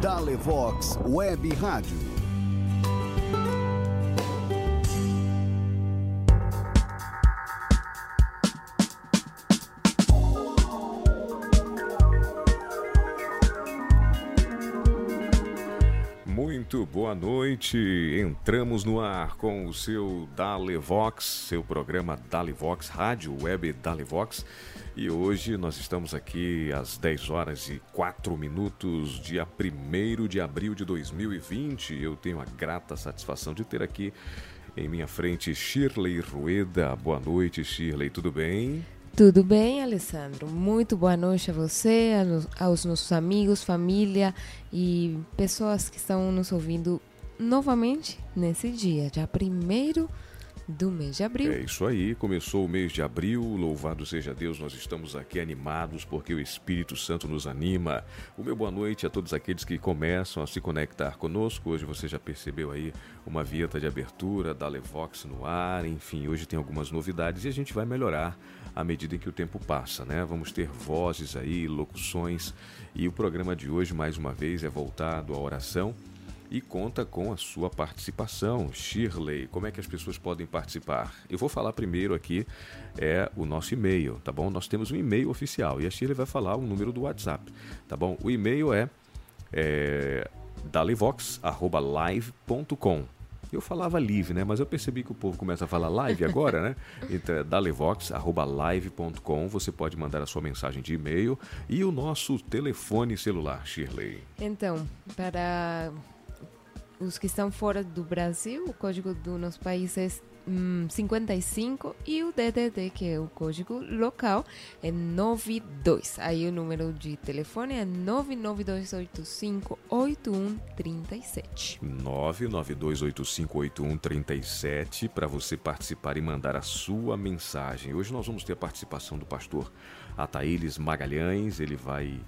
Dalevox Web Rádio. Boa noite. Entramos no ar com o seu Dalevox, seu programa Dalevox, Rádio Web Dalevox. E hoje nós estamos aqui às 10 horas e 4 minutos, dia 1 de abril de 2020. Eu tenho a grata satisfação de ter aqui em minha frente Shirley Rueda. Boa noite, Shirley, tudo bem? Tudo bem, Alessandro? Muito boa noite a você, aos nossos amigos, família e pessoas que estão nos ouvindo novamente nesse dia, dia 1 do mês de abril. É isso aí, começou o mês de abril, louvado seja Deus, nós estamos aqui animados porque o Espírito Santo nos anima. O meu boa noite a todos aqueles que começam a se conectar conosco. Hoje você já percebeu aí uma vinheta de abertura da Levox no ar, enfim, hoje tem algumas novidades e a gente vai melhorar à medida em que o tempo passa, né? Vamos ter vozes aí, locuções e o programa de hoje, mais uma vez, é voltado à oração e conta com a sua participação. Shirley, como é que as pessoas podem participar? Eu vou falar primeiro aqui é o nosso e-mail, tá bom? Nós temos um e-mail oficial e a Shirley vai falar o número do WhatsApp, tá bom? O e-mail é, é dalevox@live.com. Eu falava live, né? Mas eu percebi que o povo começa a falar live agora, né? Então é dalevox.live.com. Você pode mandar a sua mensagem de e-mail e o nosso telefone celular, Shirley. Então, para os que estão fora do Brasil, o código do nosso país é 55 e o DDD, que é o código local, é 92. Aí o número de telefone é 992858137. 992858137 para você participar e mandar a sua mensagem. Hoje nós vamos ter a participação do pastor Ataíles Magalhães, ele vai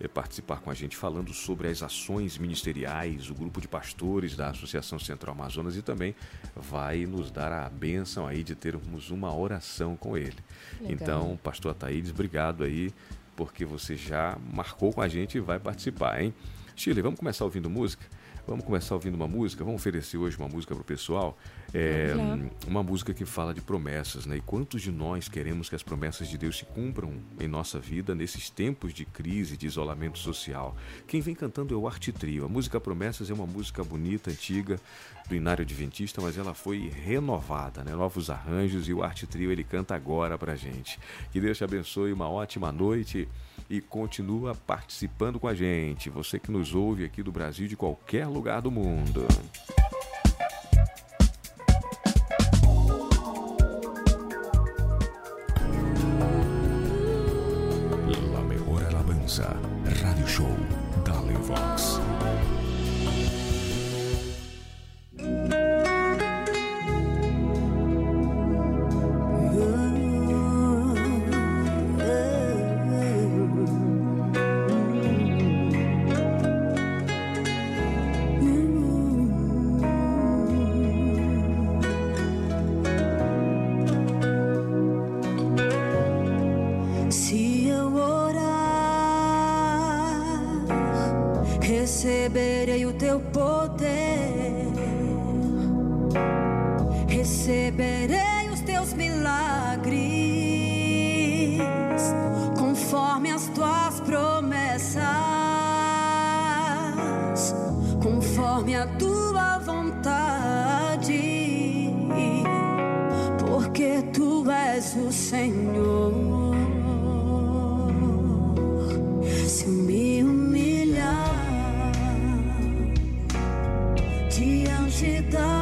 é, participar com a gente falando sobre as ações ministeriais, o grupo de pastores da Associação Central Amazonas e também vai nos dar a bênção aí de termos uma oração com ele. Legal. Então, pastor Ataídes, obrigado aí, porque você já marcou com a gente e vai participar, hein? Chile, vamos começar ouvindo música? Vamos começar ouvindo uma música? Vamos oferecer hoje uma música para o pessoal? É, uma música que fala de promessas, né? E quantos de nós queremos que as promessas de Deus se cumpram em nossa vida nesses tempos de crise, de isolamento social? Quem vem cantando é o Arte Trio. A música Promessas é uma música bonita, antiga, do Inário Adventista, mas ela foi renovada, né? Novos arranjos e o Arte Trio ele canta agora pra gente. Que Deus te abençoe, uma ótima noite e continua participando com a gente. Você que nos ouve aqui do Brasil, de qualquer lugar do mundo. Alabanza, Radio Show, Dale receberei o teu poder, receberei os teus milagres, conforme as tuas promessas, conforme a tua vontade, porque tu és o Senhor. te dá.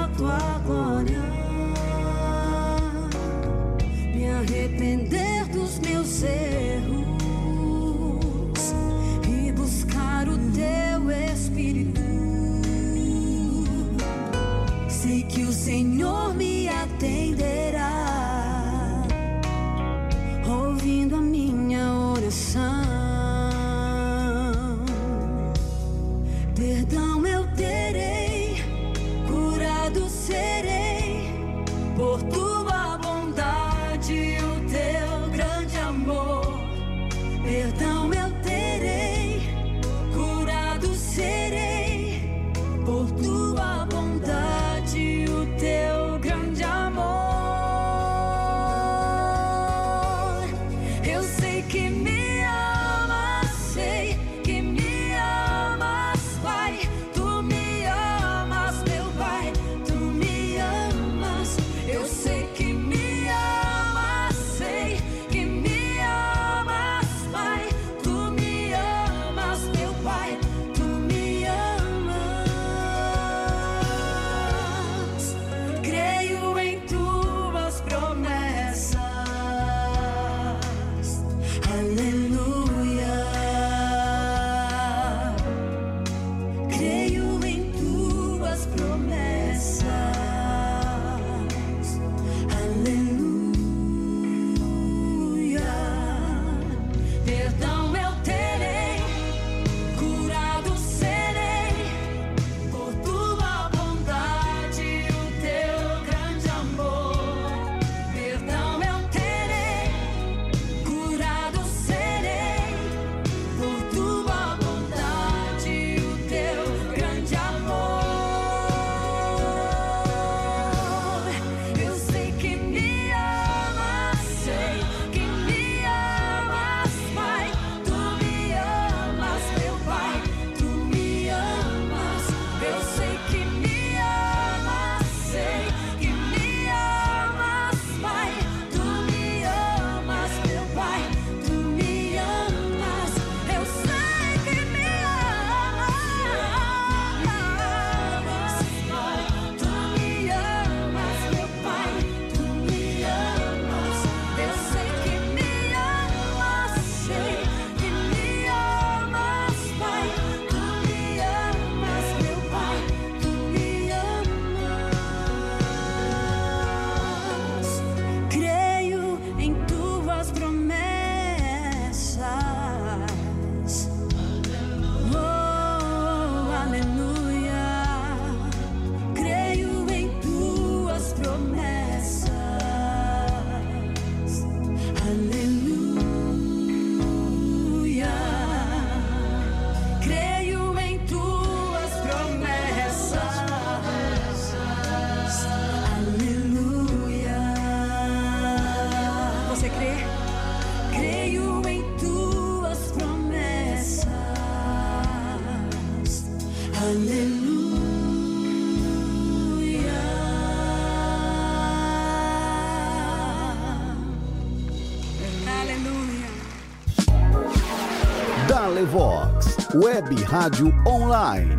Web Rádio Online.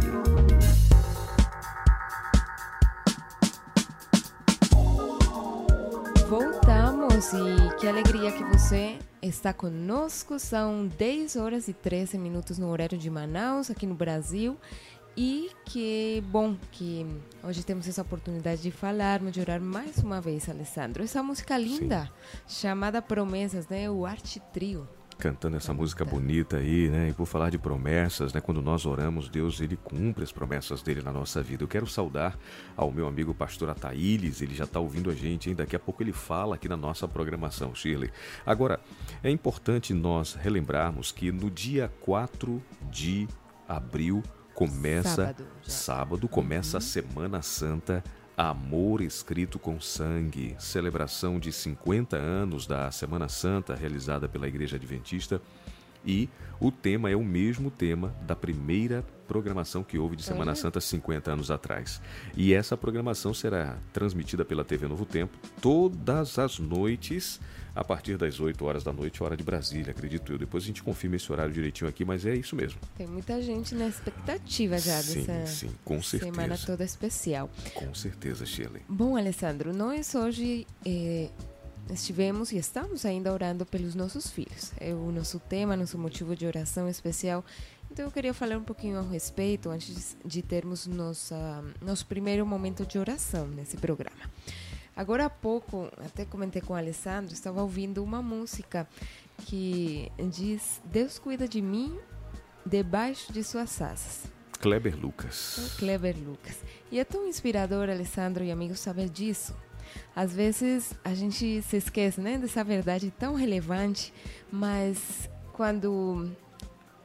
Voltamos e que alegria que você está conosco. São 10 horas e 13 minutos no horário de Manaus, aqui no Brasil. E que bom que hoje temos essa oportunidade de falarmos, de orar mais uma vez, Alessandro. Essa música linda, Sim. chamada Promessas, né? O Arte Trio cantando essa música bonita aí, né? E por falar de promessas, né? Quando nós oramos, Deus ele cumpre as promessas dele na nossa vida. Eu quero saudar ao meu amigo pastor Ataíles, ele já está ouvindo a gente, hein? Daqui a pouco ele fala aqui na nossa programação, Shirley. Agora, é importante nós relembrarmos que no dia 4 de abril começa sábado, sábado começa uhum. a Semana Santa Amor Escrito com Sangue, celebração de 50 anos da Semana Santa realizada pela Igreja Adventista. E o tema é o mesmo tema da primeira programação que houve de Semana uhum. Santa 50 anos atrás. E essa programação será transmitida pela TV Novo Tempo todas as noites a partir das 8 horas da noite, hora de Brasília, acredito eu. Depois a gente confirma esse horário direitinho aqui, mas é isso mesmo. Tem muita gente na expectativa já sim, dessa sim, com certeza. semana toda especial. Com certeza, Shirley. Bom, Alessandro, nós hoje eh, estivemos e estamos ainda orando pelos nossos filhos. É o nosso tema, nosso motivo de oração especial. Então eu queria falar um pouquinho ao respeito antes de termos nossa, nosso primeiro momento de oração nesse programa. Agora há pouco, até comentei com o Alessandro, estava ouvindo uma música que diz: Deus cuida de mim debaixo de suas asas. Kleber Lucas. O Kleber Lucas. E é tão inspirador, Alessandro e amigos, saber disso. Às vezes a gente se esquece né, dessa verdade tão relevante, mas quando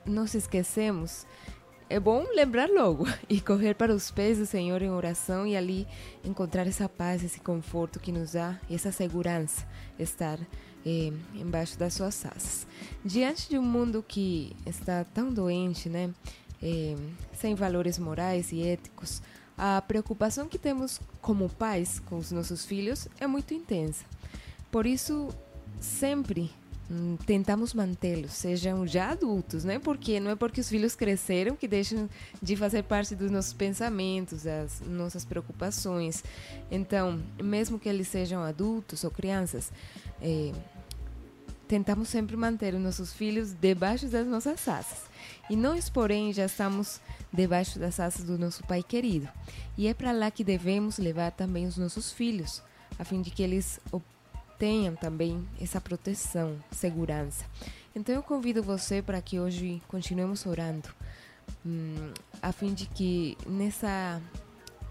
nos esquecemos, é bom lembrar logo e correr para os pés do Senhor em oração e ali encontrar essa paz, esse conforto que nos dá, essa segurança, estar eh, embaixo das suas asas. Diante de um mundo que está tão doente, né, eh, sem valores morais e éticos, a preocupação que temos como pais com os nossos filhos é muito intensa. Por isso, sempre tentamos mantê-los, sejam já adultos, né? Porque não é porque os filhos cresceram que deixam de fazer parte dos nossos pensamentos, das nossas preocupações. Então, mesmo que eles sejam adultos ou crianças, é, tentamos sempre manter os nossos filhos debaixo das nossas asas. E nós, porém, já estamos debaixo das asas do nosso Pai querido. E é para lá que devemos levar também os nossos filhos, a fim de que eles tenham também essa proteção, segurança. Então eu convido você para que hoje continuemos orando, hum, a fim de que nessa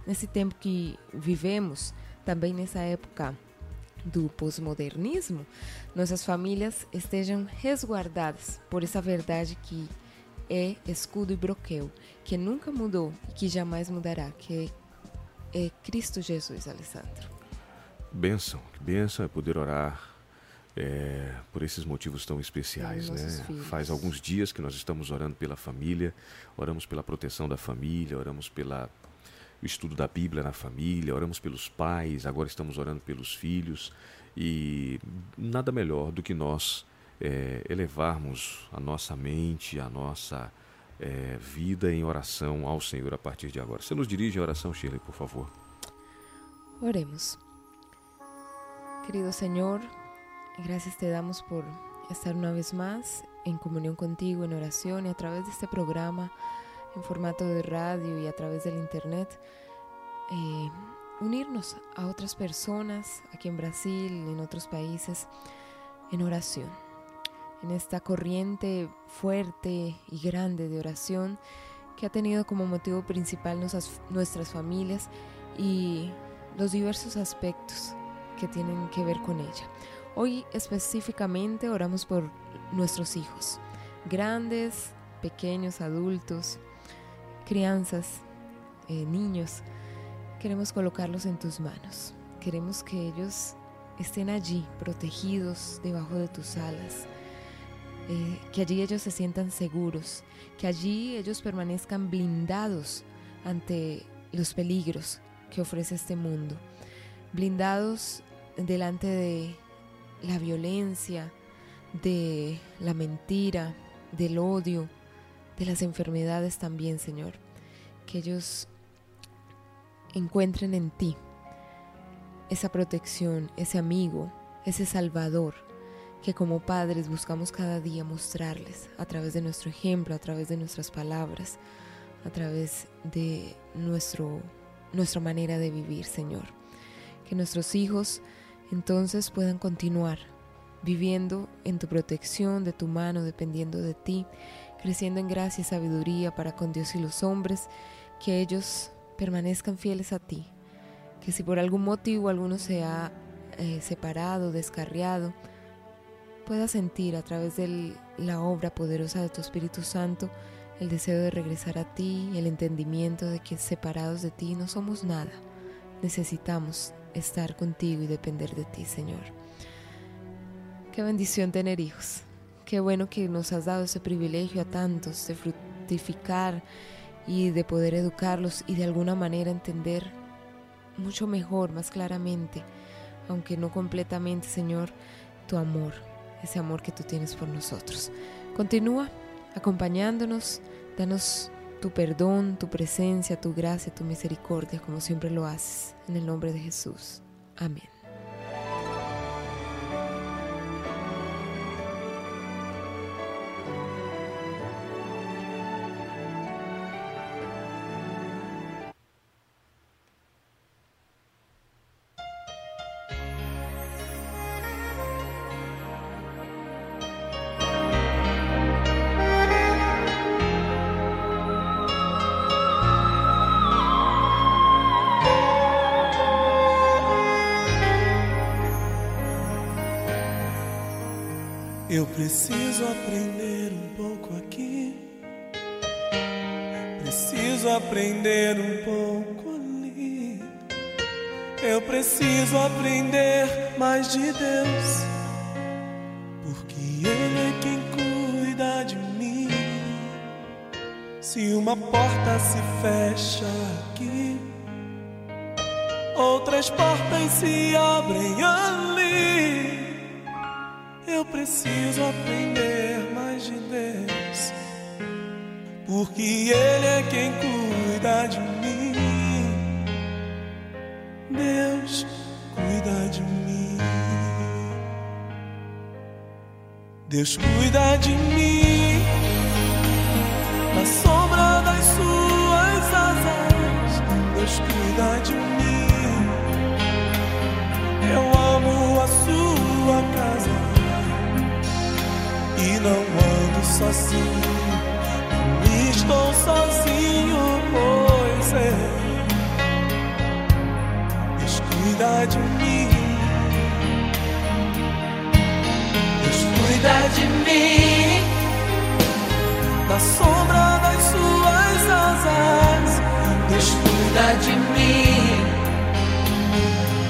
nesse tempo que vivemos, também nessa época do pós-modernismo, nossas famílias estejam resguardadas por essa verdade que é escudo e broquel, que nunca mudou e que jamais mudará, que é Cristo Jesus, Alessandro. Bênção, bênção é poder orar é, por esses motivos tão especiais, né? Filhos. Faz alguns dias que nós estamos orando pela família, oramos pela proteção da família, oramos pela o estudo da Bíblia na família, oramos pelos pais, agora estamos orando pelos filhos e nada melhor do que nós é, elevarmos a nossa mente, a nossa é, vida em oração ao Senhor a partir de agora. Você nos dirige a oração, Shirley, por favor. Oremos. Querido Señor, gracias te damos por estar una vez más en comunión contigo, en oración y a través de este programa en formato de radio y a través del internet, eh, unirnos a otras personas aquí en Brasil, en otros países, en oración, en esta corriente fuerte y grande de oración que ha tenido como motivo principal nuestras, nuestras familias y los diversos aspectos que tienen que ver con ella. Hoy específicamente oramos por nuestros hijos, grandes, pequeños, adultos, crianzas, eh, niños. Queremos colocarlos en tus manos. Queremos que ellos estén allí, protegidos debajo de tus alas. Eh, que allí ellos se sientan seguros, que allí ellos permanezcan blindados ante los peligros que ofrece este mundo, blindados delante de la violencia, de la mentira, del odio, de las enfermedades también, Señor. Que ellos encuentren en ti esa protección, ese amigo, ese salvador que como padres buscamos cada día mostrarles a través de nuestro ejemplo, a través de nuestras palabras, a través de nuestro, nuestra manera de vivir, Señor. Que nuestros hijos entonces puedan continuar viviendo en tu protección, de tu mano, dependiendo de ti, creciendo en gracia y sabiduría para con Dios y los hombres, que ellos permanezcan fieles a ti, que si por algún motivo alguno se ha eh, separado, descarriado, pueda sentir a través de la obra poderosa de tu Espíritu Santo el deseo de regresar a ti, el entendimiento de que separados de ti no somos nada. Necesitamos estar contigo y depender de ti, Señor. Qué bendición tener hijos. Qué bueno que nos has dado ese privilegio a tantos de fructificar y de poder educarlos y de alguna manera entender mucho mejor, más claramente, aunque no completamente, Señor, tu amor, ese amor que tú tienes por nosotros. Continúa acompañándonos, danos tu perdón, tu presencia, tu gracia, tu misericordia, como siempre lo haces, en el nombre de Jesús. Amén. Preciso aprender um pouco aqui. Preciso aprender um pouco ali. Eu preciso aprender mais de Deus. Porque Ele é quem cuida de mim. Se uma porta se fecha aqui, outras portas se abrem ali. Eu preciso aprender mais de Deus, porque Ele é quem cuida de mim. Deus cuida de mim. Deus cuida de mim não ando sozinho. Estou sozinho, pois é. Deus cuida de mim. Deus cuida de mim. Na sombra das suas asas, Deus cuida de mim.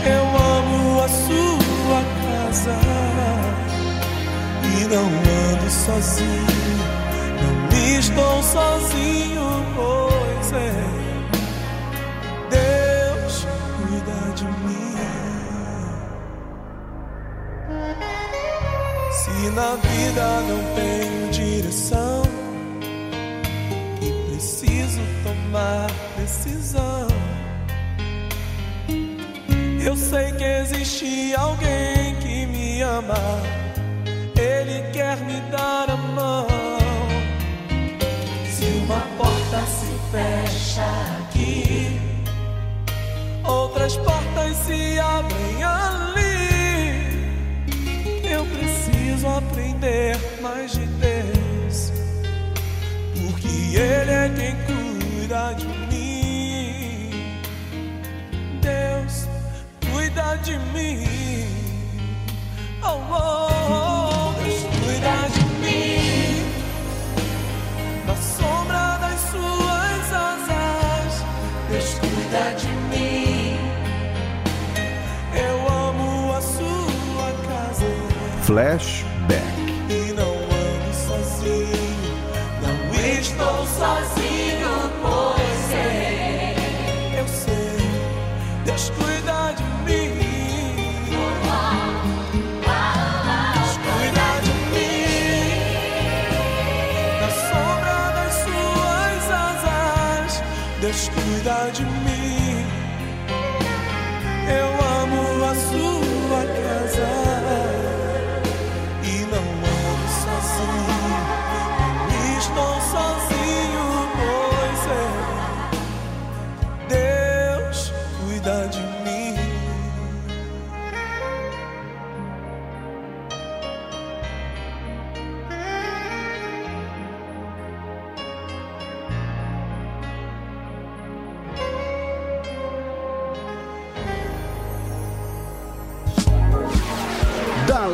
Eu amo a sua casa e não ando sozinho, não estou sozinho, pois é. Deus cuida de mim. Se na vida não tenho direção e preciso tomar decisão, eu sei que existe alguém que me ama. Ele quer me dar a mão. Se uma porta se fecha aqui, outras portas se abrem ali. Eu preciso aprender mais de Deus, porque Ele é quem cuida de mim. Deus cuida de mim. Oh, oh, oh, cuida de mim. Eu amo a sua casa Flashback. e não ando sozinho. Não estou sozinho,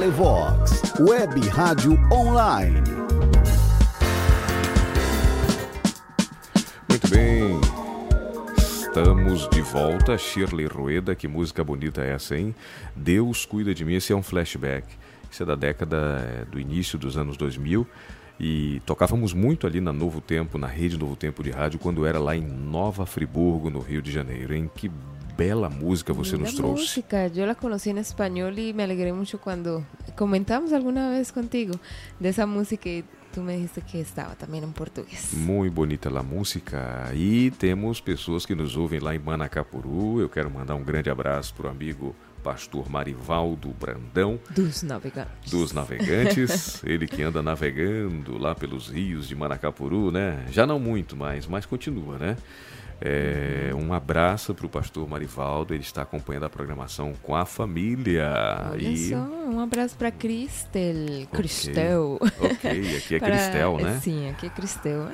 Dale Vox, Web Rádio Online. Muito bem. Estamos de volta. Shirley Rueda, que música bonita é essa, hein? Deus cuida de mim. Esse é um flashback. Isso é da década do início dos anos 2000. E tocávamos muito ali na Novo Tempo, na rede Novo Tempo de rádio, quando era lá em Nova Friburgo, no Rio de Janeiro. Em que bela música você nos trouxe. música, yo la conocí en español y me alegré mucho cuando comentamos alguna vez contigo de esa música y tú me dijiste que estaba también en portugués. Muito bonita a música. E temos pessoas que nos ouvem lá em Manacapuru. Eu quero mandar um grande abraço para o amigo pastor Marivaldo Brandão, Dos navegantes. dos navegantes. Ele que anda navegando lá pelos rios de Manacapuru, né? Já não muito mais, mas continua, né? É, um abraço para o pastor Marivaldo. Ele está acompanhando a programação com a família. Olha e só, um abraço para Cristel. Cristel. Ok, aqui é Para- Cristel, né? Sí, aquí es Cristel.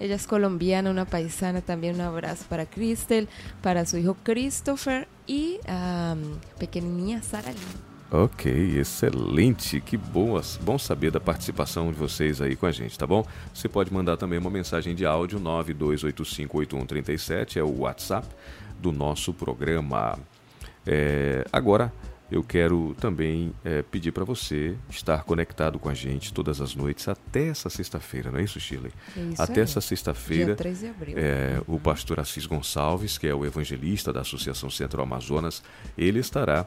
Ella es colombiana, una paisana. También un abrazo para Cristel, para su hijo Christopher y a pequenininha Sara Lee. Ok, excelente. Que boas, bom saber da participação de vocês aí com a gente, tá bom? Você pode mandar também uma mensagem de áudio 92858137, é o WhatsApp do nosso programa. É, agora eu quero também é, pedir para você estar conectado com a gente todas as noites até essa sexta-feira, não é isso, Shirley? É isso até aí. essa sexta-feira. Dia 3 de abril. É, o pastor Assis Gonçalves, que é o evangelista da Associação Centro Amazonas, ele estará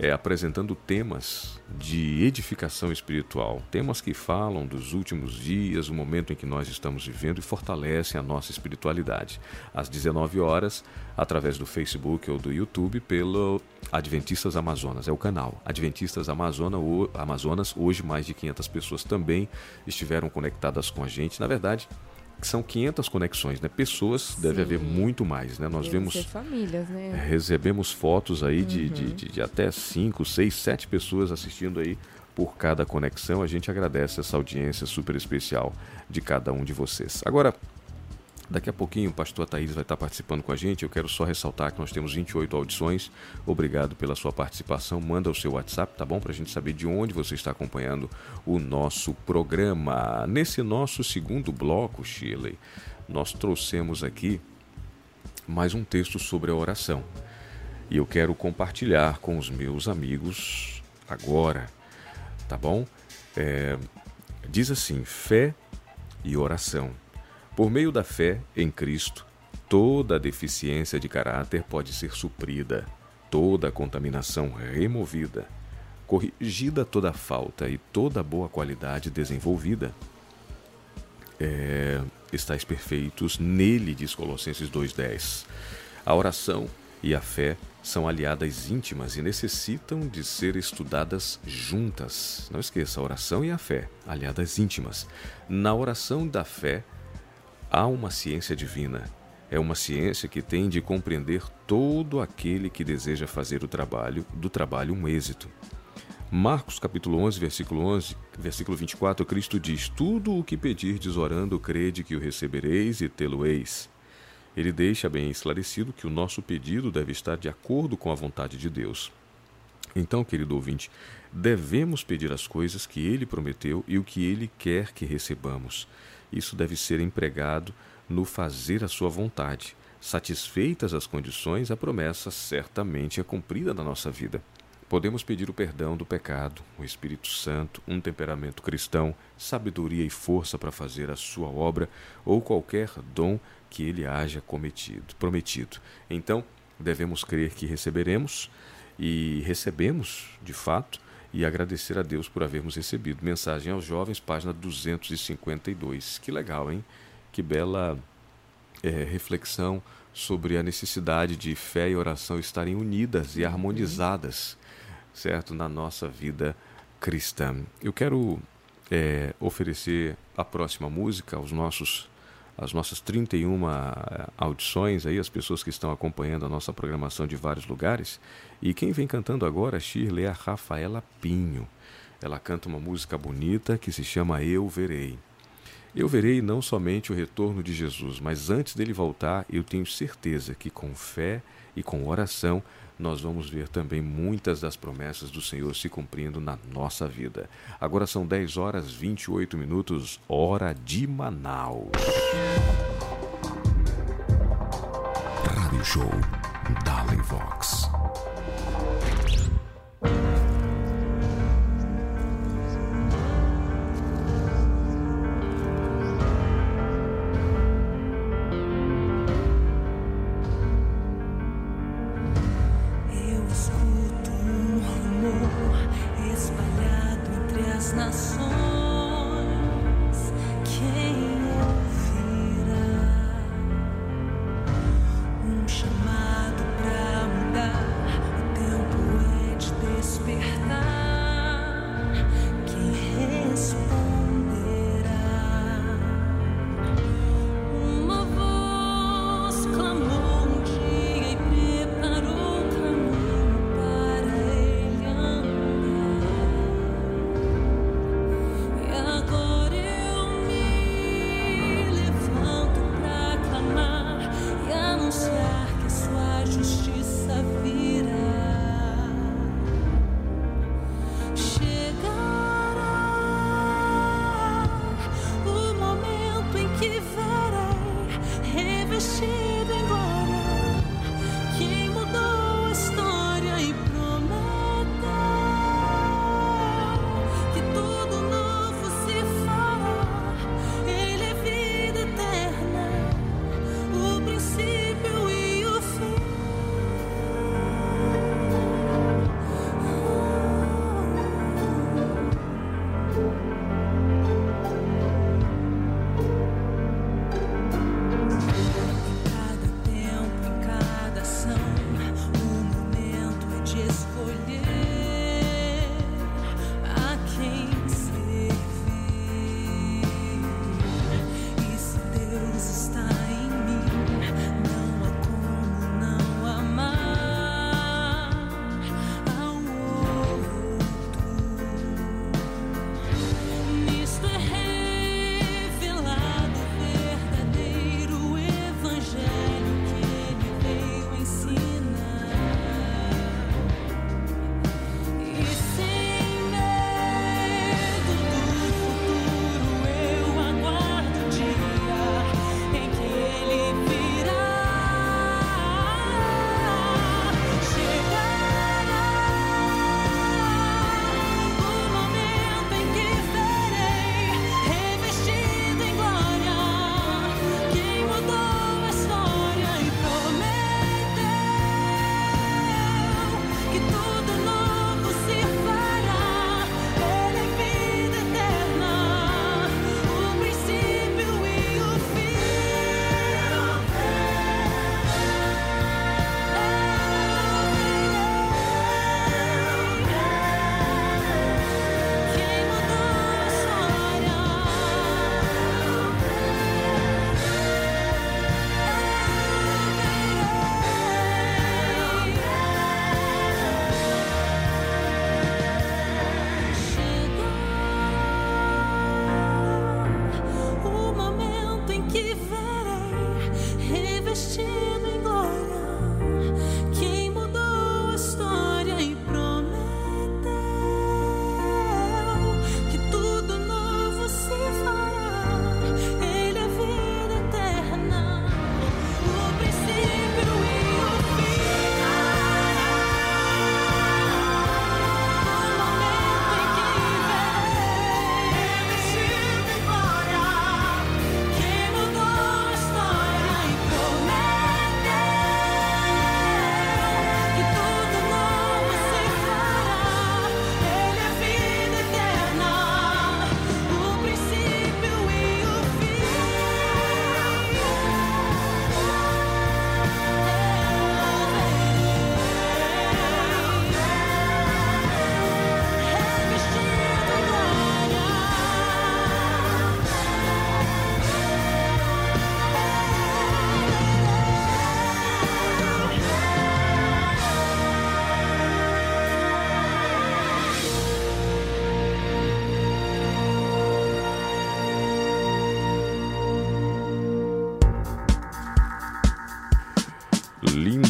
é, apresentando temas de edificação espiritual, temas que falam dos últimos dias, o momento em que nós estamos vivendo e fortalecem a nossa espiritualidade. Às 19 horas, através do Facebook ou do YouTube, pelo Adventistas Amazonas, é o canal Adventistas Amazona, Amazonas. Hoje, mais de 500 pessoas também estiveram conectadas com a gente. Na verdade, são 500 conexões, né? Pessoas deve haver muito mais, né? Nós Devem vemos famílias, né? recebemos fotos aí de, de, de- de até 5, 6, 7 pessoas assistindo aí por cada conexão. A gente agradece essa audiência super especial de cada um de vocês. Agora, daqui a pouquinho o pastor Thaís vai estar participando com a gente. Eu quero só ressaltar que nós temos 28 audições. Obrigado pela sua participação. Manda o seu WhatsApp, tá bom? Para a gente saber de onde você está acompanhando o nosso programa. Nesse nosso segundo bloco, Shirley, nós trouxemos aqui mais um texto sobre a oração. E eu quero compartilhar com os meus amigos agora, tá bom? É, diz assim: fé e oração. Por meio da fé em Cristo, toda deficiência de caráter pode ser suprida, toda contaminação removida, corrigida toda falta e toda boa qualidade desenvolvida. É, estáis perfeitos nele, diz Colossenses 2,10. A oração e a fé são aliadas íntimas e necessitam de ser estudadas juntas. Não esqueça, a oração e a fé, aliadas íntimas. Na oração da fé, há uma ciência divina. É uma ciência que tem de compreender todo aquele que deseja fazer o trabalho, do trabalho um êxito. Marcos capítulo 11, versículo 11, versículo 24, Cristo diz: Tudo o que pedirdes orando, crede que o recebereis e tê-lo-eis. Ele deixa bem esclarecido que o nosso pedido deve estar de acordo com a vontade de Deus. Então, querido ouvinte, devemos pedir as coisas que ele prometeu e o que ele quer que recebamos. Isso deve ser empregado no fazer a sua vontade. Satisfeitas as condições, a promessa certamente é cumprida na nossa vida. Podemos pedir o perdão do pecado, o Espírito Santo, um temperamento cristão, sabedoria e força para fazer a sua obra ou qualquer dom que ele haja cometido, prometido. Então, devemos crer que receberemos e recebemos, de fato, e agradecer a Deus por havermos recebido. Mensagem aos jovens, página 252. Que legal, hein? Que bela é, reflexão sobre a necessidade de fé e oração estarem unidas e harmonizadas, certo, na nossa vida cristã. Eu quero é, oferecer a próxima música aos nossos as nossas 31 eh, audições aí, as pessoas que estão acompanhando a nossa programação de vários lugares. E quem vem cantando agora, Shirley, é a Rafaela Pinho. Ela canta uma música bonita que se chama Eu Verei. Eu verei não somente o retorno de Jesus, mas antes dele voltar, eu tenho certeza que com fé e com oração nós vamos ver também muitas das promessas do Senhor se cumprindo na nossa vida. Agora são 10 horas 28 minutos, hora de Manaus. Rádio Show Dali Vox.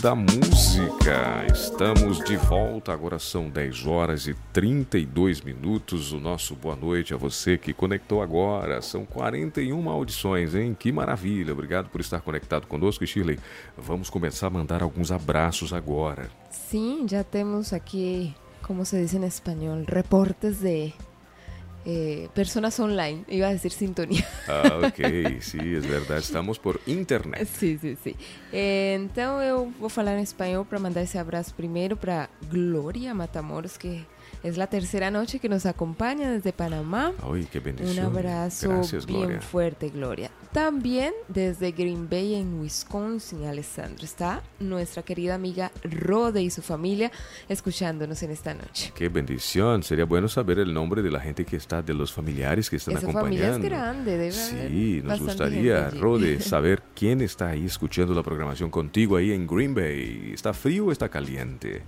Linda música! Estamos de volta, agora são 10 horas e 32 minutos. O nosso boa noite a você que conectou agora. São 41 audições, hein? Que maravilha! Obrigado por estar conectado conosco, Shirley. Vamos começar a mandar alguns abraços agora. Sim, já temos aqui, como se diz em espanhol, reportes de eh, personas online, iba a decir sintonía. Ah, ok, sí, es verdad, estamos por internet. Sí, sí, sí. Eh, então eu vou falar em espanhol para mandar esse abraço primeiro para Gloria Matamoros, que Es la tercera noche que nos acompaña desde Panamá. Ay, qué bendición. Un abrazo Gracias, bien Gloria. fuerte, Gloria. También desde Green Bay, en Wisconsin, Alessandro, está nuestra querida amiga Rode y su familia escuchándonos en esta noche. Qué bendición. Sería bueno saber el nombre de la gente que está, de los familiares que están Esa familia es acompañando. grande, debe Sí, nos gustaría. Rode, saber quién está ahí escuchando la programación contigo ahí en Green Bay. ¿Está frío o está caliente?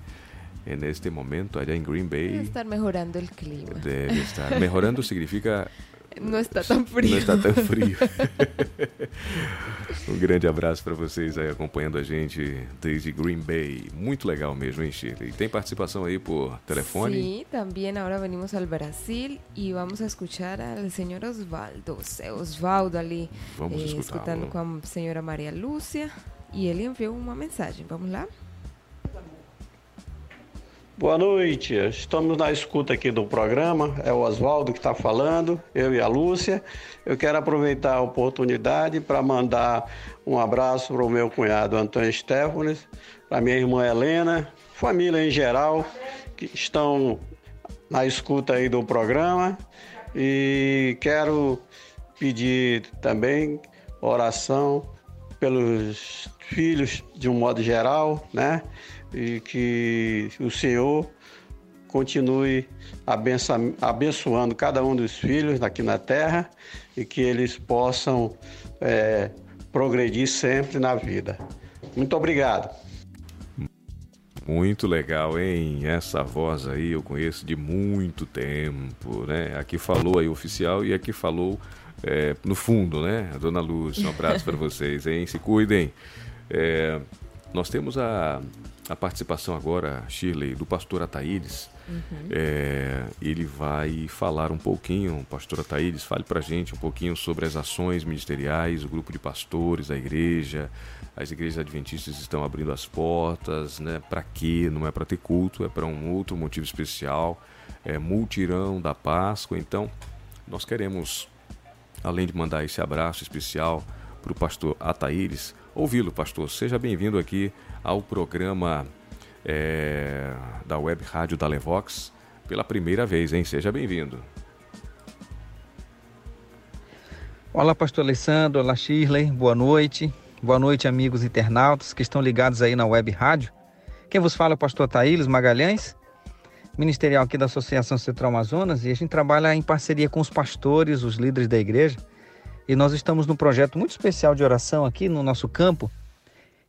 En este momento, allá en Green Debe Bay, estar mejorando el clima. debe estar. Mejorando significa No está tan frío. Não está tão frio. um grande abraço para vocês aí acompanhando a gente desde Green Bay. Muito legal mesmo, hein, Shirley? E tem participação aí por telefone? Sí, también ahora venimos al Brasil y vamos a escuchar al señor Osvaldo, Osvaldo ali Vamos eh, escutando com a senhora Maria Lúcia e ele enviou uma mensagem. Vamos lá? Boa noite, estamos na escuta aqui do programa, é o Oswaldo que está falando, eu e a Lúcia. Eu quero aproveitar a oportunidade para mandar um abraço para o meu cunhado Antônio Stefanes, para minha irmã Helena, família em geral, que estão na escuta aí do programa. E quero pedir também oração pelos filhos de um modo geral, né? E que o Senhor continue abençoa- abençoando cada um dos filhos aqui na terra e que eles possam é, progredir sempre na vida. Muito obrigado. Muito legal, hein? Essa voz aí eu conheço de muito tempo, né? Aqui falou aí oficial e aqui falou é, no fundo, né? A Dona Lúcia, um abraço para vocês, hein? Se cuidem. É, nós temos a, a participação agora, Shirley, do pastor Ataídes. É, ele vai falar um pouquinho, pastor Ataídes, fale pra gente um pouquinho sobre as ações ministeriais, o grupo de pastores, a igreja, as igrejas adventistas estão abrindo as portas, né? Para quê? Não é para ter culto, é para um outro motivo especial, é multirão da Páscoa. Então, nós queremos, além de mandar esse abraço especial para o pastor Ataíres, ouvi-lo, pastor. Seja bem-vindo aqui ao programa é, da Web Rádio da Levox pela primeira vez, hein? Seja bem-vindo. Olá, pastor Alessandro, olá, Shirley, boa noite. Boa noite, amigos internautas que estão ligados aí na web rádio. Quem vos fala é o pastor Taílis Magalhães, ministerial aqui da Associação Central Amazonas, e a gente trabalha em parceria com os pastores, os líderes da igreja. E nós estamos num projeto muito especial de oração aqui no nosso campo,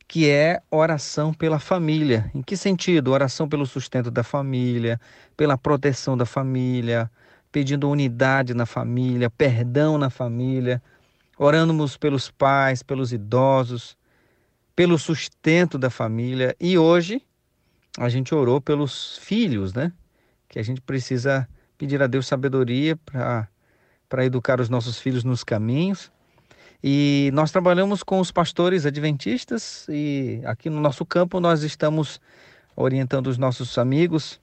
que é oração pela família. Em que sentido? Oração pelo sustento da família, pela proteção da família, pedindo unidade na família, perdão na família, oramos pelos pais, pelos idosos, pelo sustento da família e hoje a gente orou pelos filhos, né? Que a gente precisa pedir a Deus sabedoria para para educar os nossos filhos nos caminhos. E nós trabalhamos com os pastores adventistas e aqui no nosso campo nós estamos orientando os nossos amigos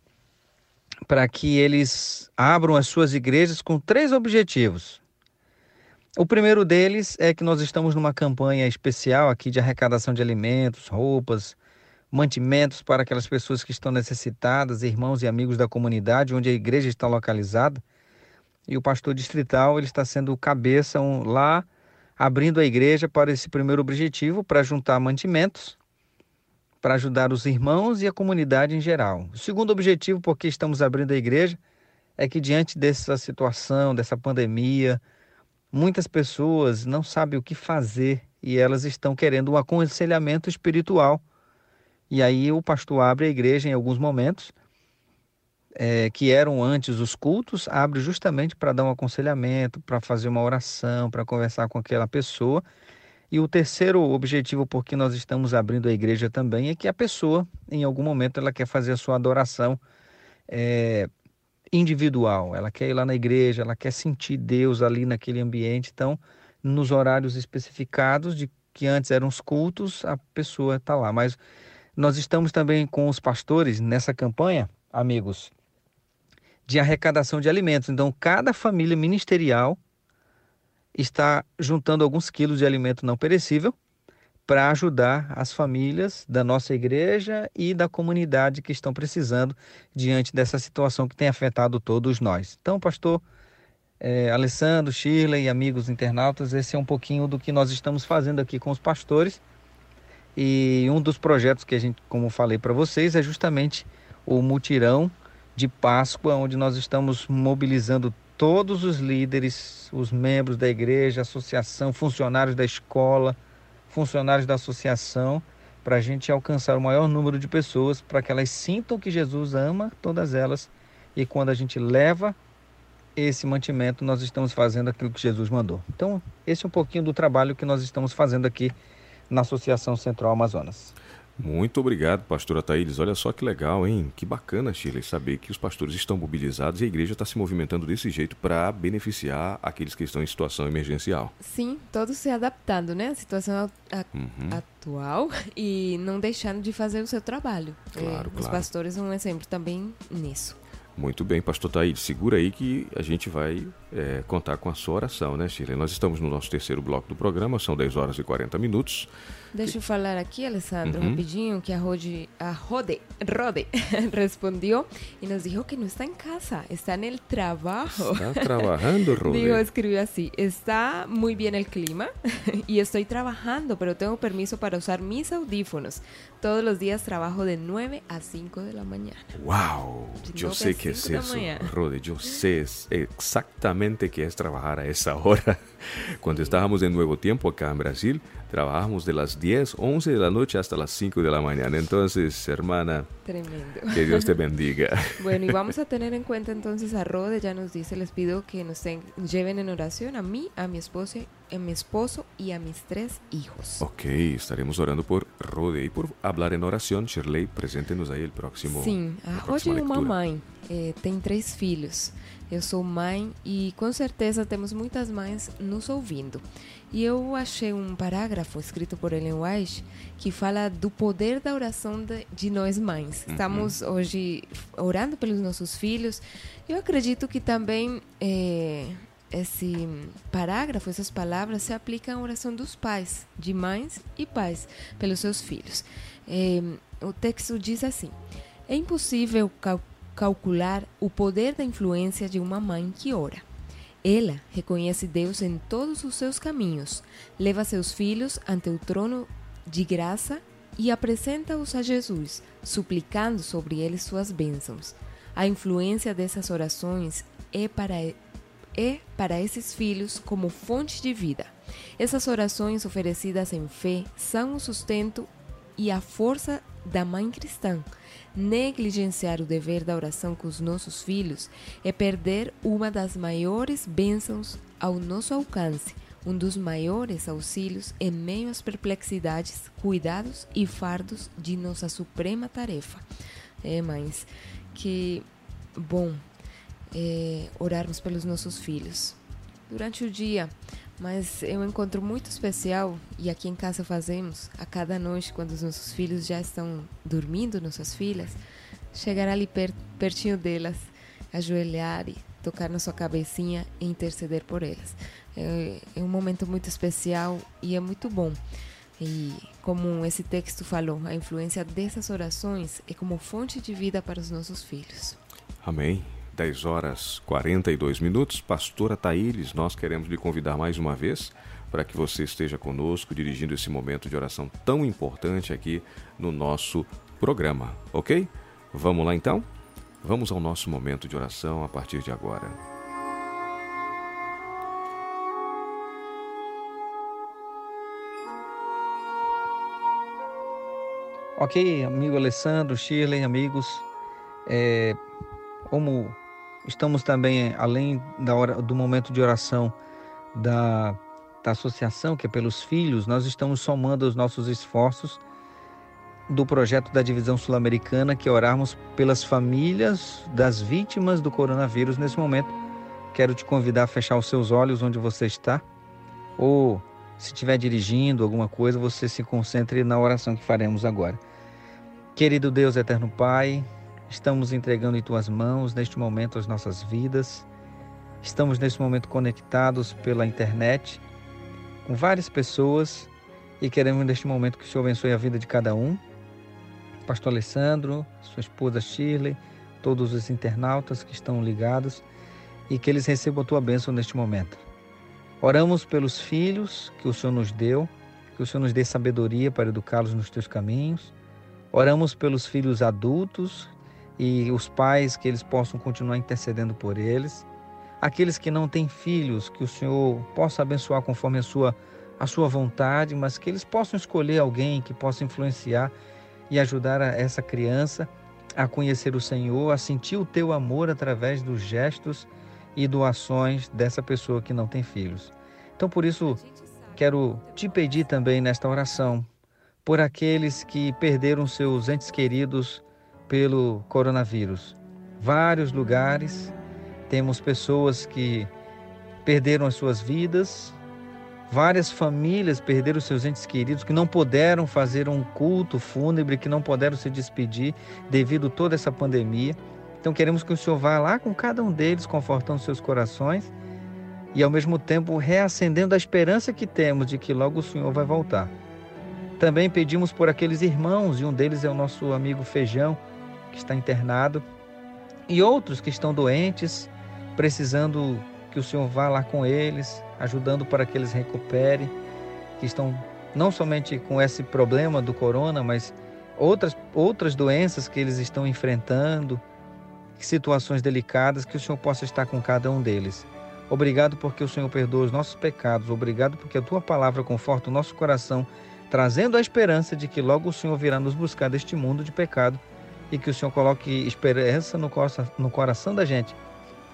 para que eles abram as suas igrejas com três objetivos. O primeiro deles é que nós estamos numa campanha especial aqui de arrecadação de alimentos, roupas, mantimentos para aquelas pessoas que estão necessitadas, irmãos e amigos da comunidade onde a igreja está localizada. E o pastor distrital ele está sendo cabeça um, lá, abrindo a igreja para esse primeiro objetivo, para juntar mantimentos, para ajudar os irmãos e a comunidade em geral. O segundo objetivo, porque estamos abrindo a igreja, é que diante dessa situação, dessa pandemia, muitas pessoas não sabem o que fazer e elas estão querendo um aconselhamento espiritual. E aí o pastor abre a igreja em alguns momentos, é, que eram antes os cultos, abre justamente para dar um aconselhamento, para fazer uma oração, para conversar com aquela pessoa. E o terceiro objetivo por que nós estamos abrindo a igreja também é que a pessoa, em algum momento, ela quer fazer a sua adoração é, individual. Ela quer ir lá na igreja, ela quer sentir Deus ali naquele ambiente. Então, nos horários especificados de que antes eram os cultos, a pessoa está lá. Mas nós estamos também com os pastores nessa campanha, amigos, de arrecadação de alimentos. Então, cada família ministerial está juntando alguns quilos de alimento não perecível para ajudar as famílias da nossa igreja e da comunidade que estão precisando diante dessa situação que tem afetado todos nós. Então, pastor é, Alessandro, Shirley e amigos internautas, esse é um pouquinho do que nós estamos fazendo aqui com os pastores. E um dos projetos que a gente, como falei para vocês, é justamente o mutirão de Páscoa, onde nós estamos mobilizando todos os líderes, os membros da igreja, associação, funcionários da escola, funcionários da associação, para a gente alcançar o maior número de pessoas, para que elas sintam que Jesus ama todas elas. E quando a gente leva esse mantimento, nós estamos fazendo aquilo que Jesus mandou. Então, esse é um pouquinho do trabalho que nós estamos fazendo aqui na Associação Central Amazonas. Muito obrigado, pastora Thaílis. Olha só que legal, hein? Que bacana, Chile, saber que os pastores estão mobilizados e a igreja está se movimentando desse jeito para beneficiar aqueles que estão em situação emergencial. Sim, todos se adaptando, né? À situação a, uhum. atual e não deixando de fazer o seu trabalho. Claro, é, claro. Os pastores são um exemplo também nisso. Muito bem, pastor Thaílis, segura aí que a gente vai é, contar com a sua oração, né, Chile? Nós estamos no nosso terceiro bloco do programa, são 10 horas e 40 minutos. Deixa eu falar aqui, Alessandro, uhum. rapidinho, que a Rode, a Rode, Rode respondeu e nos dijo que não está em casa, está no trabalho. Está trabalhando, Rode? Digo, escreveu assim, está muito bem o clima e estou trabalhando, pero tenho permiso para usar mis audífonos. Todos os dias trabalho de 9 a 5 da manhã. Uau! Eu sei que é isso, Rode, eu sei exatamente que é trabalhar a essa hora. Quando estávamos em Novo Tempo acá em Brasil, Trabajamos de las 10, 11 de la noche hasta las 5 de la mañana. Entonces, hermana, Tremendo. que Dios te bendiga. Bueno, y vamos a tener en cuenta entonces a Rode, ya nos dice, les pido que nos lleven en oración a mí, a mi esposa, a mi esposo y a mis tres hijos. Ok, estaremos orando por Rode. Y por hablar en oración, Shirley, preséntenos ahí el próximo. Sim, a Rode mãe, é, tem três filhos. Eu sou mãe e com certeza temos muitas mães nos ouvindo. E eu achei um parágrafo escrito por Ellen White que fala do poder da oração de, de nós mães. Uhum. Estamos hoje orando pelos nossos filhos. Eu acredito que também é, esse parágrafo, essas palavras, se aplicam à oração dos pais, de mães e pais, pelos seus filhos. É, o texto diz assim: É impossível cal calcular o poder da influência de uma mãe que ora ela reconhece Deus em todos os seus caminhos, leva seus filhos ante o trono de graça e apresenta-os a Jesus, suplicando sobre eles suas bênçãos. A influência dessas orações é para, é para esses filhos como fonte de vida. Essas orações oferecidas em fé são o sustento e a força da mãe cristã Negligenciar o dever da oração com os nossos filhos é perder uma das maiores bênçãos ao nosso alcance, um dos maiores auxílios em meio às perplexidades, cuidados e fardos de nossa suprema tarefa. É, mães, que bom é, orarmos pelos nossos filhos. Durante o dia, mas é um encontro muito especial e aqui em casa fazemos a cada noite, quando os nossos filhos já estão dormindo, nossas filhas, chegar ali per, pertinho delas, ajoelhar e tocar na sua cabecinha e interceder por elas. É, é um momento muito especial e é muito bom. E como esse texto falou, a influência dessas orações é como fonte de vida para os nossos filhos. Amém. 10 horas 42 minutos. Pastora Taílis, nós queremos lhe convidar mais uma vez para que você esteja conosco dirigindo esse momento de oração tão importante aqui no nosso programa, ok? Vamos lá então? Vamos ao nosso momento de oração a partir de agora. Ok, amigo Alessandro, Shirley, amigos, é, como Estamos também, além da hora, do momento de oração da da associação, que é pelos filhos, nós estamos somando os nossos esforços do projeto da divisão sul-americana, que é orarmos pelas famílias das vítimas do coronavírus nesse momento. Quero te convidar a fechar os seus olhos onde você está, ou se estiver dirigindo alguma coisa, você se concentre na oração que faremos agora. Querido Deus, eterno Pai, estamos entregando em tuas mãos neste momento as nossas vidas. Estamos nesse momento conectados pela internet com várias pessoas e queremos neste momento que o Senhor abençoe a vida de cada um. Pastor Alessandro, sua esposa Shirley, todos os internautas que estão ligados e que eles recebam a tua bênção neste momento. Oramos pelos filhos que o Senhor nos deu, que o Senhor nos dê sabedoria para educá-los nos teus caminhos. Oramos pelos filhos adultos e os pais que eles possam continuar intercedendo por eles. Aqueles que não têm filhos, que o Senhor possa abençoar conforme a sua a sua vontade, mas que eles possam escolher alguém que possa influenciar e ajudar essa criança a conhecer o Senhor, a sentir o teu amor através dos gestos e doações dessa pessoa que não tem filhos. Então, por isso, quero te pedir também nesta oração por aqueles que perderam seus entes queridos pelo coronavírus. Vários lugares temos pessoas que perderam as suas vidas, várias famílias perderam seus entes queridos que não puderam fazer um culto fúnebre, que não puderam se despedir devido a toda essa pandemia. Então queremos que o Senhor vá lá com cada um deles, confortando seus corações e ao mesmo tempo reacendendo a esperança que temos de que logo o Senhor vai voltar. Também pedimos por aqueles irmãos, e um deles é o nosso amigo Feijão, que está internado, e outros que estão doentes, precisando que o Senhor vá lá com eles, ajudando para que eles recuperem, que estão não somente com esse problema do corona, mas outras, outras doenças que eles estão enfrentando, situações delicadas, que o Senhor possa estar com cada um deles. Obrigado porque o Senhor perdoa os nossos pecados. Obrigado porque a tua palavra conforta o nosso coração, trazendo a esperança de que logo o Senhor virá nos buscar deste mundo de pecado e que o Senhor coloque esperança no coração, no coração da gente,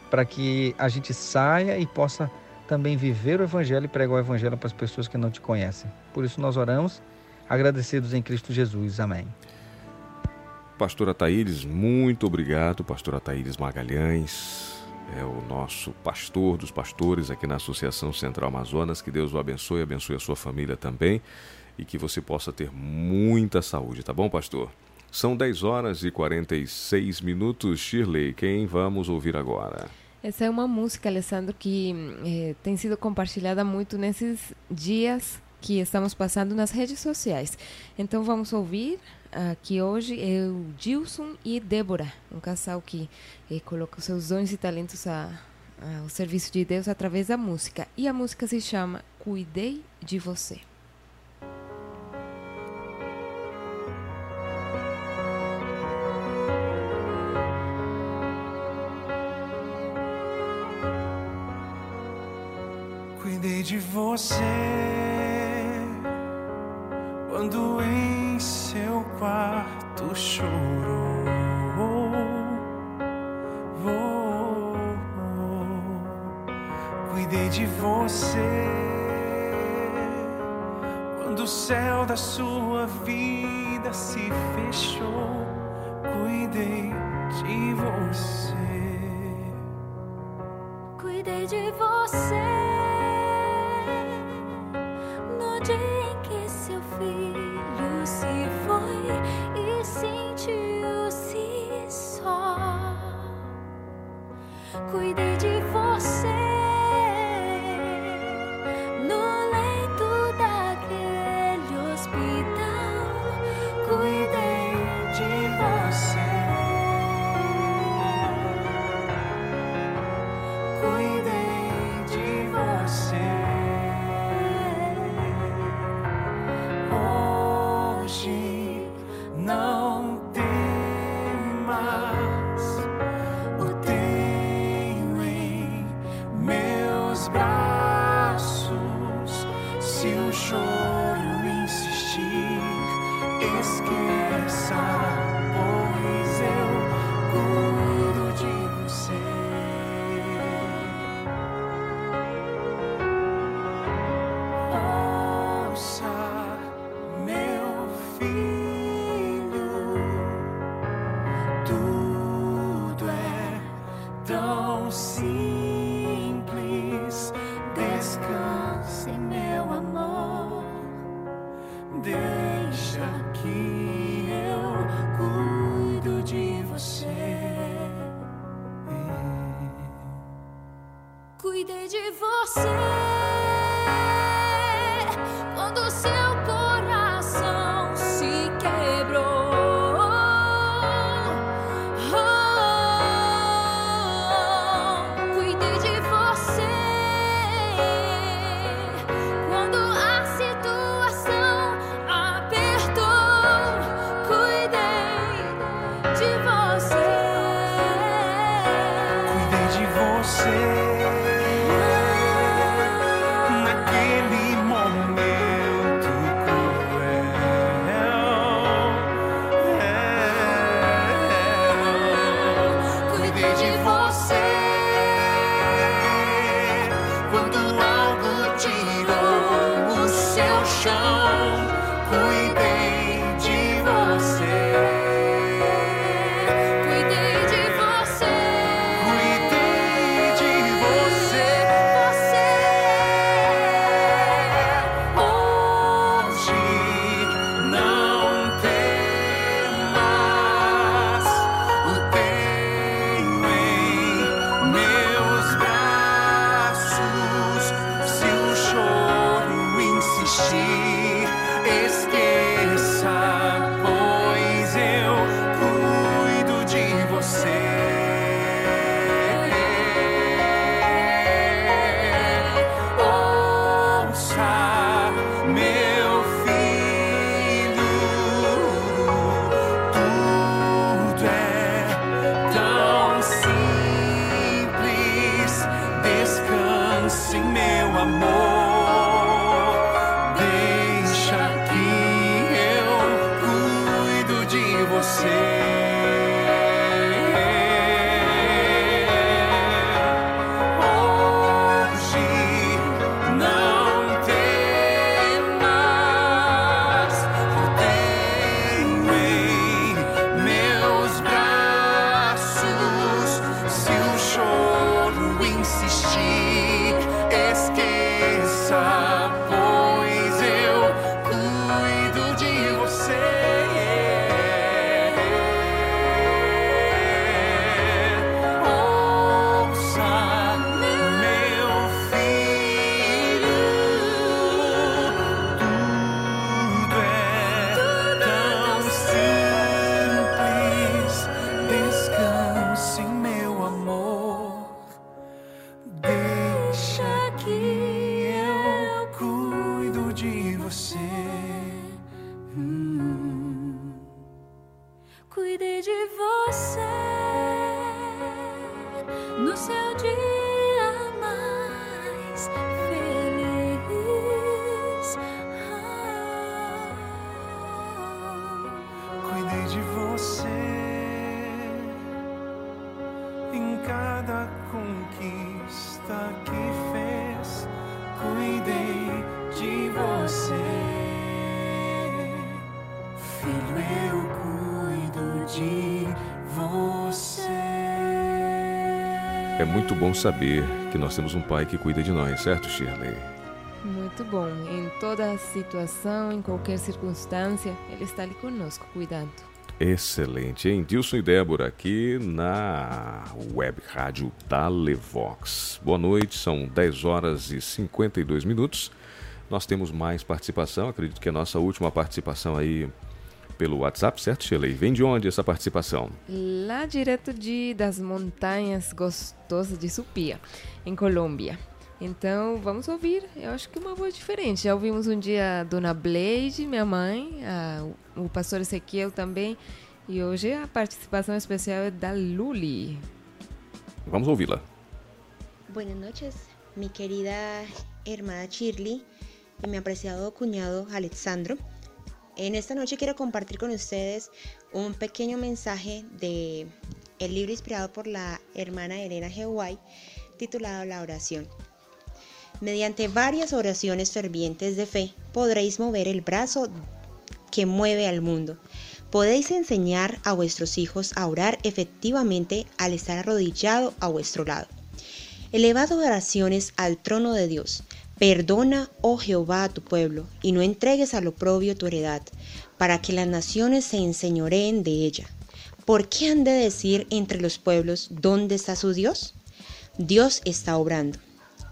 para que a gente saia e possa também viver o Evangelho e pregar o Evangelho para as pessoas que não te conhecem. Por isso nós oramos, agradecidos em Cristo Jesus. Amém. Pastora Taíris, muito obrigado. Pastora Taíris Magalhães é o nosso pastor dos pastores aqui na Associação Central Amazonas. Que Deus o abençoe, abençoe a sua família também e que você possa ter muita saúde, tá bom, pastor? São 10 horas e 46 minutos. Shirley, quem vamos ouvir agora? Essa é uma música, Alessandro, que eh, tem sido compartilhada muito nesses dias que estamos passando nas redes sociais. Então vamos ouvir aqui hoje é o Gilson e Débora, um casal que eh, coloca seus dons e talentos a, a, ao serviço de Deus através da música. E a música se chama Cuidei de Você. Você quando em seu quarto chorou. Cuidei de você quando o céu da sua vida se fechou. Cuidei de você. Cuidei de você filho se foi e sentiu-se só. Cuidei de você. De você. É muito bom saber que nós temos um pai que cuida de nós, certo, Shirley? Muito bom. Em toda situação, em qualquer circunstância, Ele está ali conosco, cuidando. Excelente, hein? Dilson e Débora aqui na web rádio Dalevox. Boa noite, são 10 horas e 52 minutos. Nós temos mais participação, acredito que é a nossa última participação aí pelo WhatsApp, certo, Shirley? Vem de onde essa participação? Lá direto de das montanhas gostosas de Supia, em Colômbia. Então, vamos ouvir. Eu acho que uma voz diferente. Já ouvimos um dia a Dona Blade, minha mãe, a- o pastor Ezequiel também. E hoje a participação especial é da Luli. Vamos ouvi-la. Buenas noches, mi querida hermana Shirley y mi apreciado cuñado Alexandro. En esta noche quiero compartir con ustedes un pequeño mensaje de el libro inspirado por la hermana Elena. White titulado La oración. Mediante varias oraciones fervientes de fe podréis mover el brazo que mueve al mundo. Podéis enseñar a vuestros hijos a orar efectivamente al estar arrodillado a vuestro lado. Elevad oraciones al trono de Dios. Perdona, oh Jehová, a tu pueblo, y no entregues al oprobio tu heredad, para que las naciones se enseñoreen de ella. ¿Por qué han de decir entre los pueblos dónde está su Dios? Dios está obrando.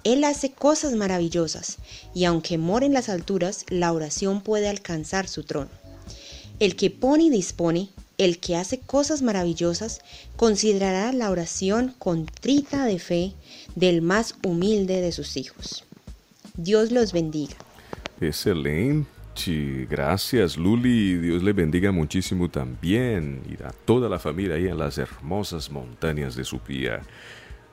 Él hace cosas maravillosas, y aunque mora en las alturas, la oración puede alcanzar su trono. El que pone y dispone, el que hace cosas maravillosas, considerará la oración contrita de fe del más humilde de sus hijos. Dios los bendiga. Excelente, gracias Luli, Dios le bendiga muchísimo también y a toda la familia ahí en las hermosas montañas de Supia.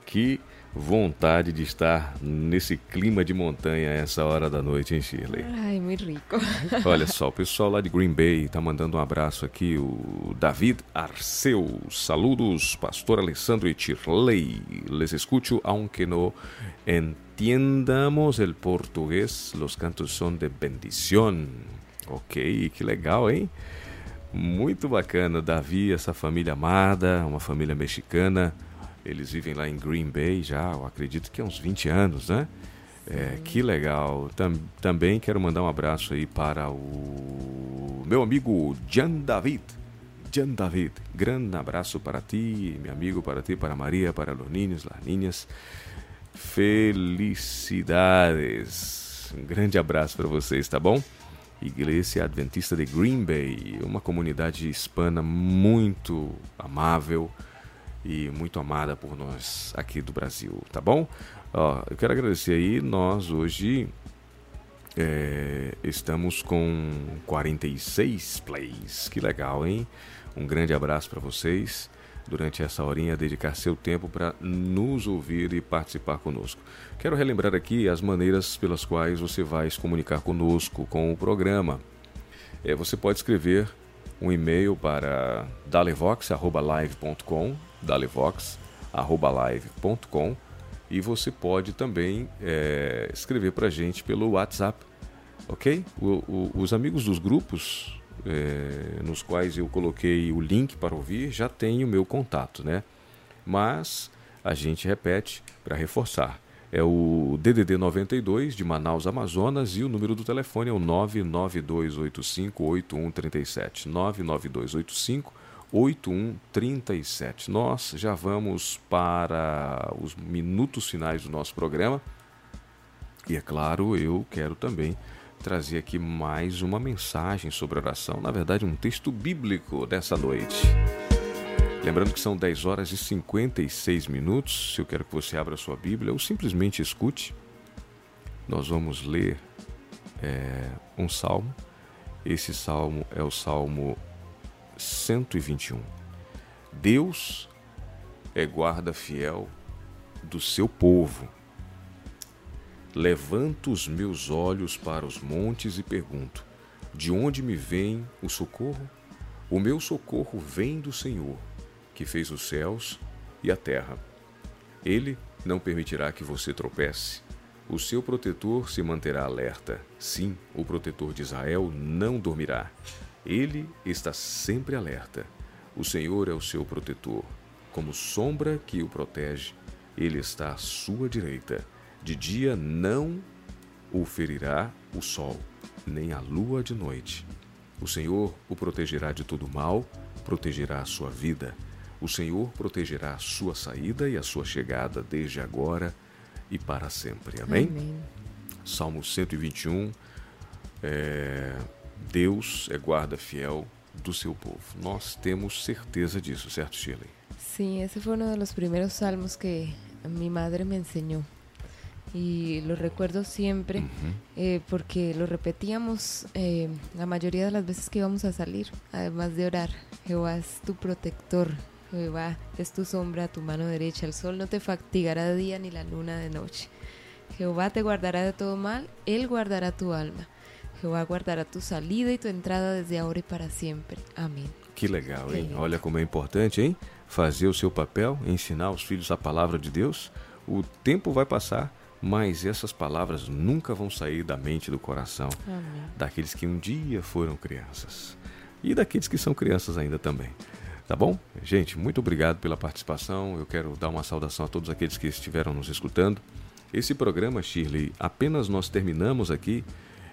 Que vontade de estar nesse clima de montanha a essa hora da noite, hein, Shirley? Ai, muito rico. Olha só, o pessoal lá de Green Bay tá mandando um abraço aqui, o David Arceu. Saludos, pastor Alessandro e Shirley. Les escucho, aunque no entiendamos el portugués, los cantos son de bendición. Ok, que legal, hein? Muito bacana, Davi, essa família amada, uma família mexicana. Eles vivem lá em Green Bay já, eu acredito que há uns 20 anos, né? É, que legal. Tam, também quero mandar um abraço aí para o meu amigo Jan David. Jan David, grande abraço para ti, meu amigo, para ti, para Maria, para os ninhos, las niñas. Felicidades. Um grande abraço para vocês, tá bom? Igreja Adventista de Green Bay, uma comunidade hispana muito amável e muito amada por nós aqui do Brasil, tá bom? Ó, eu quero agradecer aí, nós hoje é, estamos com 46 plays, que legal, hein? Um grande abraço para vocês durante essa horinha, dedicar seu tempo para nos ouvir e participar conosco. Quero relembrar aqui as maneiras pelas quais você vai se comunicar conosco, com o programa. É, você pode escrever um e-mail para dalevox.live.com, dalevox.live.com e você pode também é, escrever para a gente pelo WhatsApp, ok? O, o, os amigos dos grupos é, nos quais eu coloquei o link para ouvir já tem o meu contato, né? Mas a gente repete para reforçar. É o DDD 92 de Manaus, Amazonas e o número do telefone é o 992858137. 992858137. Nós já vamos para os minutos finais do nosso programa. E é claro, eu quero também trazer aqui mais uma mensagem sobre oração, na verdade, um texto bíblico dessa noite. Lembrando que são 10 horas e 56 minutos. Se eu quero que você abra sua Bíblia ou simplesmente escute, nós vamos ler é, um salmo. Esse salmo é o Salmo 121. Deus é guarda fiel do seu povo Levanto os meus olhos para os montes e pergunto: De onde me vem o socorro? O meu socorro vem do Senhor, que fez os céus e a terra. Ele não permitirá que você tropece. O seu protetor se manterá alerta. Sim, o protetor de Israel não dormirá. Ele está sempre alerta. O Senhor é o seu protetor. Como sombra que o protege, ele está à sua direita. De dia não o ferirá o sol, nem a lua de noite. O Senhor o protegerá de todo mal, protegerá a sua vida. O Senhor protegerá a sua saída e a sua chegada desde agora e para sempre. Amém? Amém. Salmo 121. É, Deus é guarda fiel do seu povo. Nós temos certeza disso, certo, Shirley? Sí, ese fue uno de los primeros salmos que mi madre me enseñó. Y lo recuerdo siempre Uhum. eh, porque lo repetíamos eh, la mayoría de las veces que íbamos a salir, además de orar. Jehová es tu protector, Jehová es tu sombra tu mano derecha, el sol no te fatigará de día ni la luna de noche. Jehová te guardará de todo mal, Él guardará tu alma. Jehová guardará tu salida y tu entrada desde ahora y para siempre. Amén. Que legal, hein? lindo. Olha como é importante, hein? Fazer o seu papel, ensinar os filhos a palavra de Deus. O tempo vai passar, mas essas palavras nunca vão sair da mente do coração Amén. daqueles que um dia foram crianças e daqueles que são crianças ainda também. Tá bom? Gente, muito obrigado pela participação. Eu quero dar uma saudação a todos aqueles que estiveram nos escutando Esse programa, Shirley, apenas nós terminamos aqui,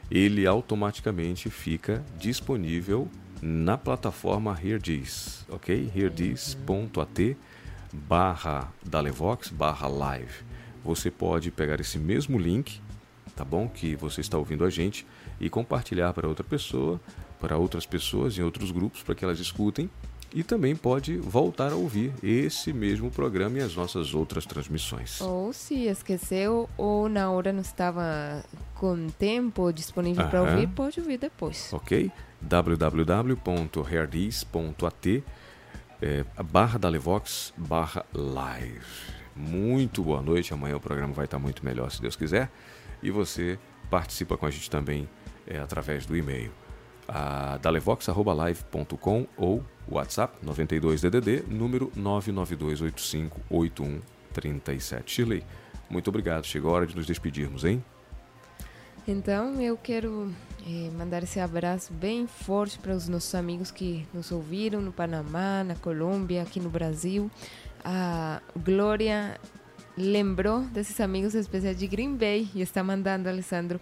ele automaticamente fica disponível na plataforma HearDis, ok? HearDis.at barra Dalevox barra live. Você pode pegar esse mesmo link, tá bom? Que você está ouvindo a gente e compartilhar para outra pessoa, para outras pessoas em outros grupos para que elas escutem e também pode voltar a ouvir esse mesmo programa e as nossas outras transmissões. Ou se esqueceu ou na hora não estava com tempo disponível para ouvir, pode ouvir depois. Ok? www.herdis.at é, barra Dalevox barra live. Muito boa noite. Amanhã o programa vai estar muito melhor, se Deus quiser. E você participa com a gente também é, através do e-mail. A dalevox.live.com ou WhatsApp 92DDD, número 992858137. Shirley, muito obrigado. Chegou a hora de nos despedirmos, hein? Então, eu quero eh, mandar esse abraço bem forte para os nossos amigos que nos ouviram no Panamá, na Colômbia, aqui no Brasil. A Glória lembrou desses amigos especiais de Green Bay e está mandando, Alessandro,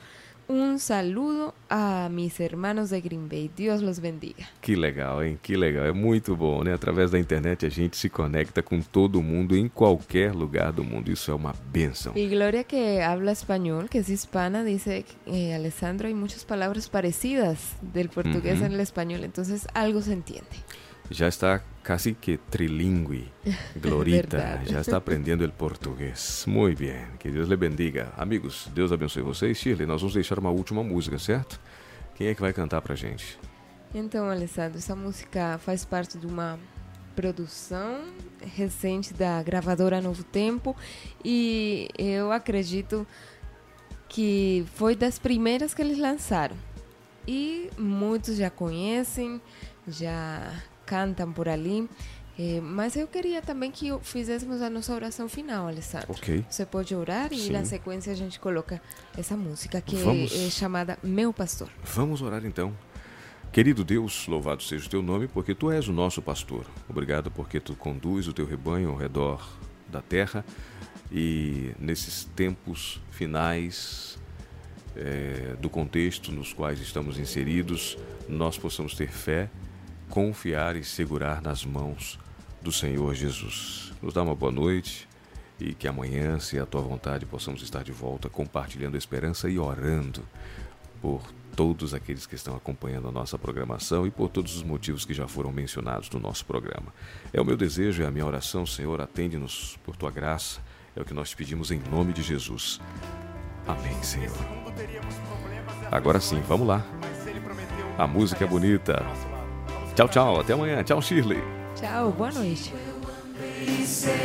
um saludo a mis hermanos de Green Bay. Deus los bendiga. Que legal, hein? Que legal. É muito bom, né? Através da internet a gente se conecta com todo mundo em qualquer lugar do mundo. Isso é uma benção. Y Gloria que habla español, que es hispana, dice, eh, Alessandro, hay muchas palabras parecidas del portugués Ujú. en el español, entonces algo se entiende. Já está casi que trilingüe. Glorita, já está aprendendo o português. Muito bem. Que Deus lhe bendiga. Amigos, Deus abençoe vocês. Shirley, nós vamos deixar uma última música, certo? Quem é que vai cantar pra gente? Então, Alessandro, essa música faz parte de uma produção recente da gravadora Novo Tempo e eu acredito que foi das primeiras que eles lançaram. E muitos já conhecem, já cantam por ali. Eh, mas eu queria também que fizéssemos a nossa oração final, Alessandro. Você pode orar e Sim. na sequência a gente coloca essa música que Vamos. é chamada Meu Pastor. Vamos orar então. Querido Deus, louvado seja o teu nome, porque tu és o nosso pastor. Obrigado porque tu conduz o teu rebanho ao redor da terra e nesses tempos finais eh, do contexto nos quais estamos inseridos, nós possamos ter fé, confiar e segurar nas mãos do Senhor Jesus. Nos dá uma boa noite e que amanhã, se a tua vontade, possamos estar de volta compartilhando a esperança e orando por todos aqueles que estão acompanhando a nossa programação e por todos os motivos que já foram mencionados no nosso programa. É o meu desejo, é a minha oração, Senhor, atende-nos por tua graça. É o que nós te pedimos em nome de Jesus. Amém, Senhor. Agora sim, vamos lá. A música é bonita. Tchau, tchau. Até amanhã. Tchau, Shirley. Tchau, boa noite. segurança